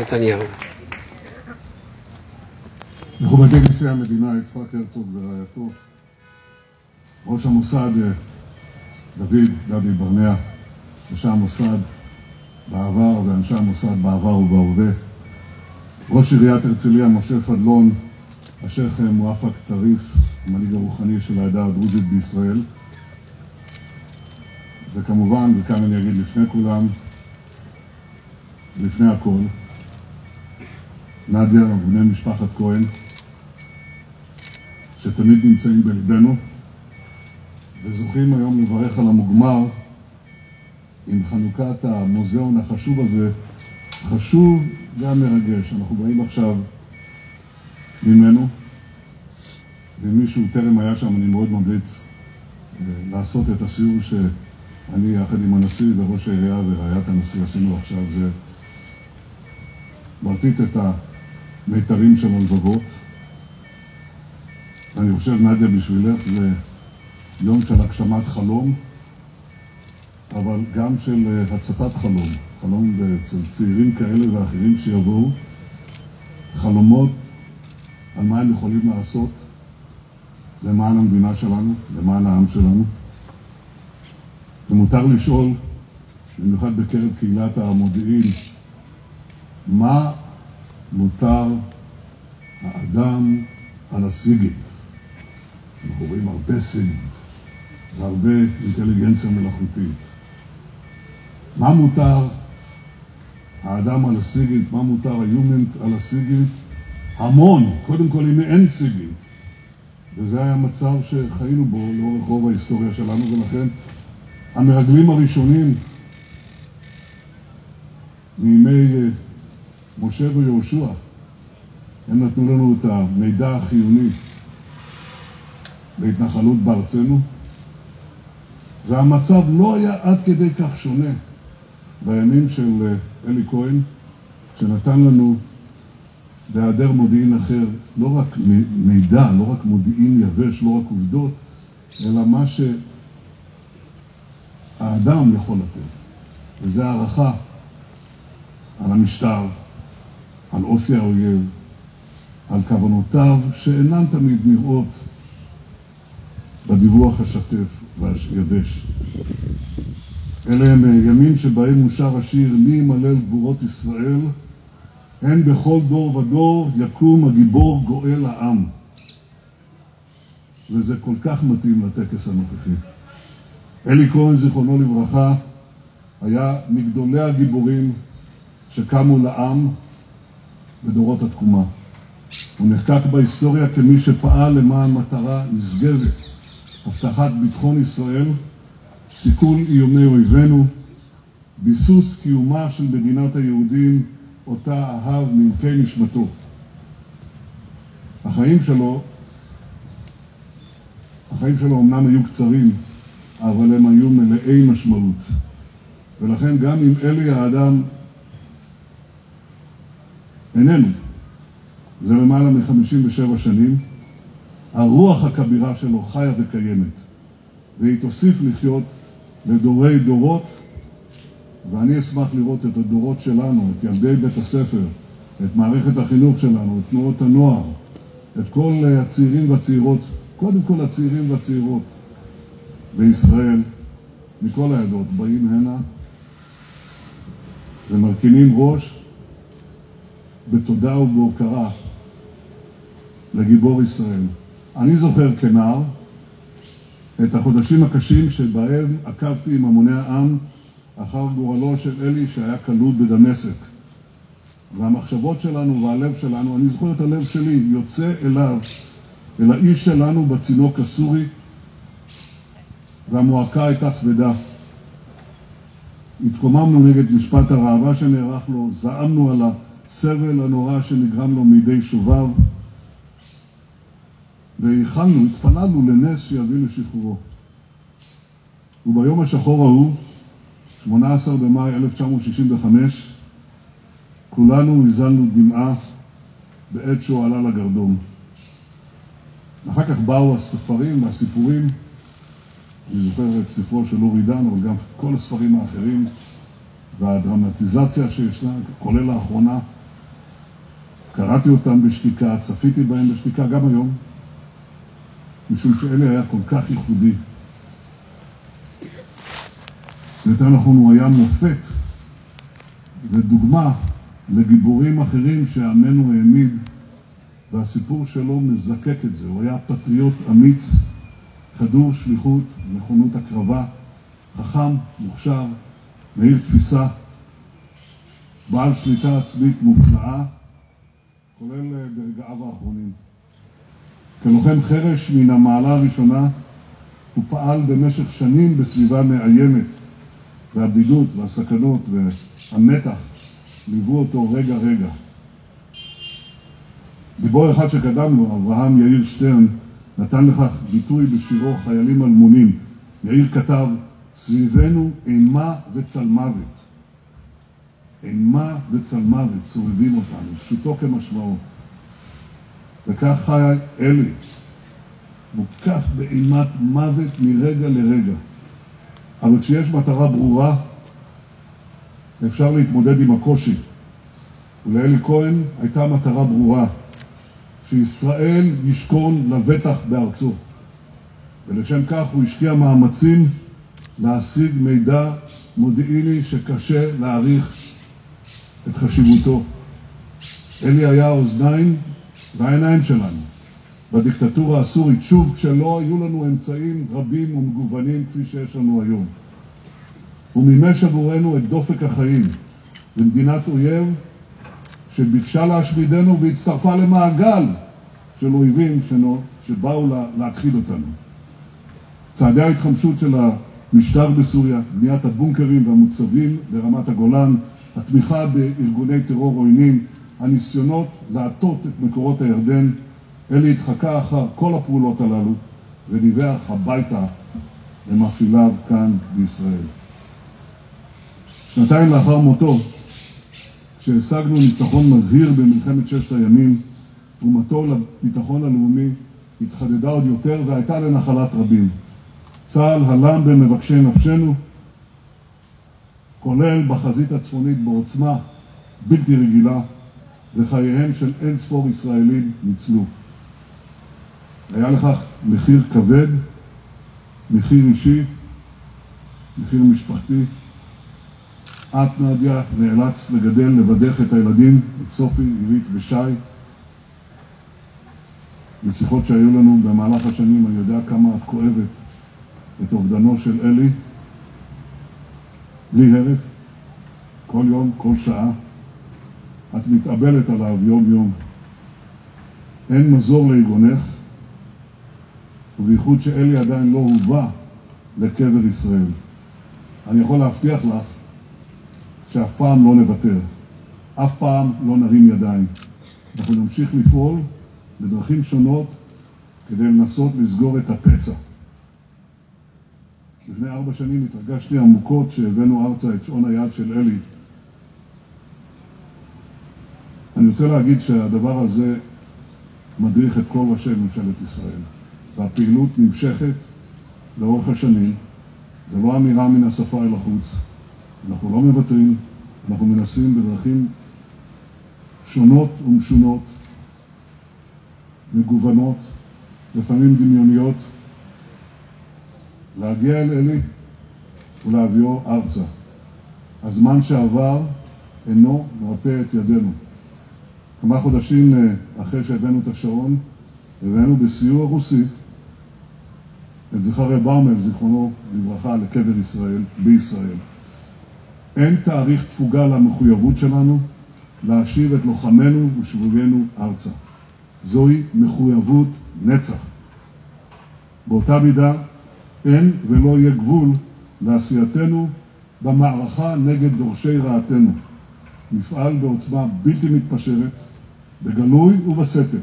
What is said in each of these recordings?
נתניהו. מכובדי נשיא המדינה יצחק הרצוג ורעייתו, ראש המוסד דוד, דדי ברנע, אנשי המוסד בעבר ואנשי המוסד בעבר ובהווה, ראש עיריית הרצליה משה פדלון, השייח' מואפק טריף, המנהיג הרוחני של העדה הדרוזית בישראל, וכמובן, וכאן אני אגיד לפני כולם, לפני הכל, נדיה ובני משפחת כהן, שתמיד נמצאים בלבנו, וזוכים היום לברך על המוגמר עם חנוכת המוזיאון החשוב הזה, חשוב גם מרגש. אנחנו באים עכשיו ממנו, ואם מישהו טרם היה שם, אני מאוד ממליץ אה, לעשות את הסיור שאני יחד עם הנשיא וראש העירייה ורעיית הנשיא עשינו עכשיו, זה מרטיט את המיתרים של הלבבות. אני חושב, נדיה, בשבילך זה יום של הגשמת חלום, אבל גם של אה, הצתת חלום. חלום אצל צעירים כאלה ואחרים שיבואו, חלומות על מה הם יכולים לעשות למען המדינה שלנו, למען העם שלנו. ומותר לשאול, במיוחד בקרב קהילת המודיעין, מה מותר האדם על הסיגינט? אנחנו רואים הרבה סיגינט והרבה אינטליגנציה מלאכותית. מה מותר האדם על הסיגינט? מה מותר היומנט על הסיגינט? המון, קודם כל אם אין סיגינט. וזה היה מצב שחיינו בו לאורך רוב ההיסטוריה שלנו, ולכן המרגלים הראשונים מימי אה, משה ויהושע, הם נתנו לנו את המידע החיוני להתנחלות בארצנו, והמצב לא היה עד כדי כך שונה בימים של אה, אלי כהן, שנתן לנו בהיעדר מודיעין אחר לא רק מידע, לא רק מודיעין יבש, לא רק עובדות, אלא מה שהאדם יכול לתת, וזה הערכה על המשטר, על אופי האויב, על כוונותיו שאינן תמיד נראות בדיווח השתף והיבש. אלה הם ימים שבהם מושר השיר מי ימלל גבורות ישראל, הן בכל דור ודור יקום הגיבור גואל העם. וזה כל כך מתאים לטקס הנוכחי. אלי כהן, זיכרונו לברכה, היה מגדולי הגיבורים שקמו לעם בדורות התקומה. הוא נחקק בהיסטוריה כמי שפעל למען מטרה נשגבת, הבטחת ביטחון ישראל, סיכול איומי אויבינו, ביסוס קיומה של מדינת היהודים, אותה אהב מעמקי נשמתו. החיים שלו, החיים שלו אמנם היו קצרים, אבל הם היו מלאי משמעות. ולכן גם אם אלי האדם איננו, זה למעלה מ-57 שנים, הרוח הכבירה שלו חיה וקיימת, והיא תוסיף לחיות לדורי דורות, ואני אשמח לראות את הדורות שלנו, את ילדי בית הספר, את מערכת החינוך שלנו, את תנועות הנוער, את כל הצעירים והצעירות, קודם כל הצעירים והצעירות בישראל, מכל העדות, באים הנה ומרכינים ראש בתודה ובהוקרה לגיבור ישראל. אני זוכר כנער את החודשים הקשים שבהם עקבתי עם המוני העם אחר גורלו של אלי שהיה כלוא בדמשק. והמחשבות שלנו והלב שלנו, אני זוכר את הלב שלי, יוצא אליו, אל האיש שלנו בצינוק הסורי, והמועקה הייתה כבדה. התקוממנו נגד משפט הראווה שנערך לו, זעמנו על הסבל הנורא שנגרם לו מידי שוביו, והכנו, התפללנו לנס שיביא לשחרורו. וביום השחור ההוא, 18 במאי 1965, כולנו הזלנו דמעה בעת שהוא עלה לגרדום. אחר כך באו הספרים והסיפורים, אני זוכר את ספרו של אורי דן, אבל גם כל הספרים האחרים, והדרמטיזציה שישנה, כולל לאחרונה, קראתי אותם בשתיקה, צפיתי בהם בשתיקה גם היום, משום שאלי היה כל כך ייחודי. יותר נכון, הוא היה מופת ודוגמה לגיבורים אחרים שעמנו העמיד, והסיפור שלו מזקק את זה. הוא היה פטריוט אמיץ, חדור שליחות, נכונות הקרבה, חכם, מוכשר, מאיר תפיסה, בעל שליטה עצמית מופלאה, כולל ברגעיו האחרונים. כלוחם חרש מן המעלה הראשונה, הוא פעל במשך שנים בסביבה מאיימת, והבידוד והסכנות והמתח ליוו אותו רגע-רגע. גיבור אחד שקדם לו, אברהם יאיר שטרן, נתן לכך ביטוי בשירו "חיילים אלמונים". יאיר כתב, סביבנו אימה וצלמוות. אימה וצלמוות סובבים אותנו, פשוטו כמשמעו. וכך חי אלי, מוקף באימת מוות מרגע לרגע. אבל כשיש מטרה ברורה, אפשר להתמודד עם הקושי. ולאלי כהן הייתה מטרה ברורה, שישראל ישכון לבטח בארצו. ולשם כך הוא השקיע מאמצים להשיג מידע מודיעיני שקשה להעריך את חשיבותו. אלי היה האוזניים והעיניים שלנו בדיקטטורה הסורית, שוב כשלא היו לנו אמצעים רבים ומגוונים כפי שיש לנו היום. הוא מימש עבורנו את דופק החיים במדינת אויב שביקשה להשמידנו והצטרפה למעגל של אויבים שנו, שבאו לה, להכחיד אותנו. צעדי ההתחמשות של המשטר בסוריה, בניית הבונקרים והמוצבים ברמת הגולן, התמיכה בארגוני טרור עוינים, הניסיונות להטות את מקורות הירדן, אלי התחקה אחר כל הפעולות הללו ודיווח הביתה למפעיליו כאן בישראל. שנתיים לאחר מותו, כשהשגנו ניצחון מזהיר במלחמת ששת הימים, תרומתו לביטחון הלאומי התחדדה עוד יותר והייתה לנחלת רבים. צה"ל הלם במבקשי נפשנו, כולל בחזית הצפונית בעוצמה בלתי רגילה, וחייהם של אין ספור ישראלים ניצלו. היה לכך מחיר כבד, מחיר אישי, מחיר משפחתי. את, נדיה, נאלצת לגדל, לבדך את הילדים, את סופי, עירית ושי. בשיחות שהיו לנו במהלך השנים, אני יודע כמה את כואבת את אובדנו של אלי, בלי הרף, כל יום, כל שעה. את מתאבלת עליו יום-יום. אין מזור ליגונך, ובייחוד שאלי עדיין לא הובא לקבר ישראל. אני יכול להבטיח לך שאף פעם לא נוותר, אף פעם לא נרים ידיים. אנחנו נמשיך לפעול בדרכים שונות כדי לנסות לסגור את הפצע. לפני ארבע שנים התרגשתי עמוקות שהבאנו ארצה את שעון היד של אלי. אני רוצה להגיד שהדבר הזה מדריך את כל ראשי ממשלת ישראל, והפעילות נמשכת לאורך השנים. זה לא אמירה מן השפה אל החוץ. אנחנו לא מוותרים, אנחנו מנסים בדרכים שונות ומשונות, מגוונות, לפעמים דמיוניות, להגיע אל אלי ולהביאו ארצה. הזמן שעבר אינו מרפא את ידינו. כמה חודשים אחרי שהבאנו את השעון, הבאנו בסיוע רוסי את זכריה באומל, זיכרונו לברכה, לקבר ישראל, בישראל. אין תאריך תפוגה למחויבות שלנו להשיב את לוחמינו ושבויינו ארצה. זוהי מחויבות נצח. באותה מידה אין ולא יהיה גבול לעשייתנו במערכה נגד דורשי רעתנו. נפעל בעוצמה בלתי מתפשרת, בגלוי ובסתר,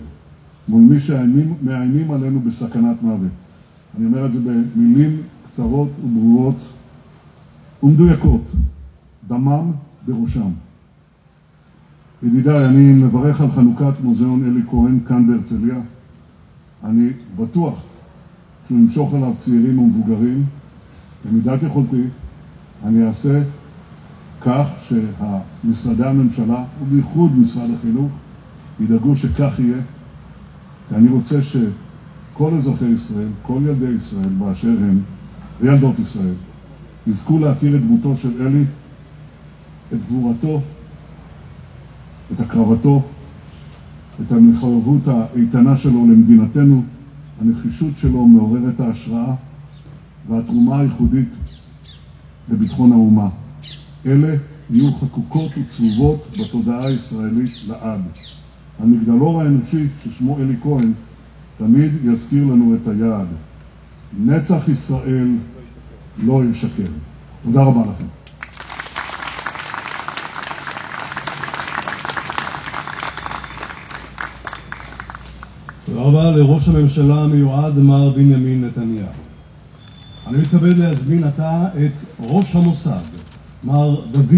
מול מי שמאיימים עלינו בסכנת מוות. אני אומר את זה במילים קצרות וברורות ומדויקות, דמם בראשם. ידידיי, אני מברך על חנוכת מוזיאון אלי כהן כאן בהרצליה. אני בטוח שהוא ימשוך אליו צעירים ומבוגרים. במידת יכולתי אני אעשה כך שמשרדי הממשלה, ובייחוד משרד החינוך, ידאגו שכך יהיה, כי אני רוצה שכל אזרחי ישראל, כל ילדי ישראל באשר הם, וילדות ישראל, יזכו להכיר את דמותו של אלי, את גבורתו, את הקרבתו, את המחויבות האיתנה שלו למדינתנו, הנחישות שלו מעוררת ההשראה והתרומה הייחודית לביטחון האומה. אלה יהיו חקוקות וצרובות בתודעה הישראלית לעד. המגדלור האנושי ששמו אלי כהן תמיד יזכיר לנו את היעד. נצח ישראל לא ישקר. תודה רבה לכם. תודה רבה לראש הממשלה המיועד מר בנימין נתניהו. אני מתכבד להזמין עתה את ראש המוסד, מר דוד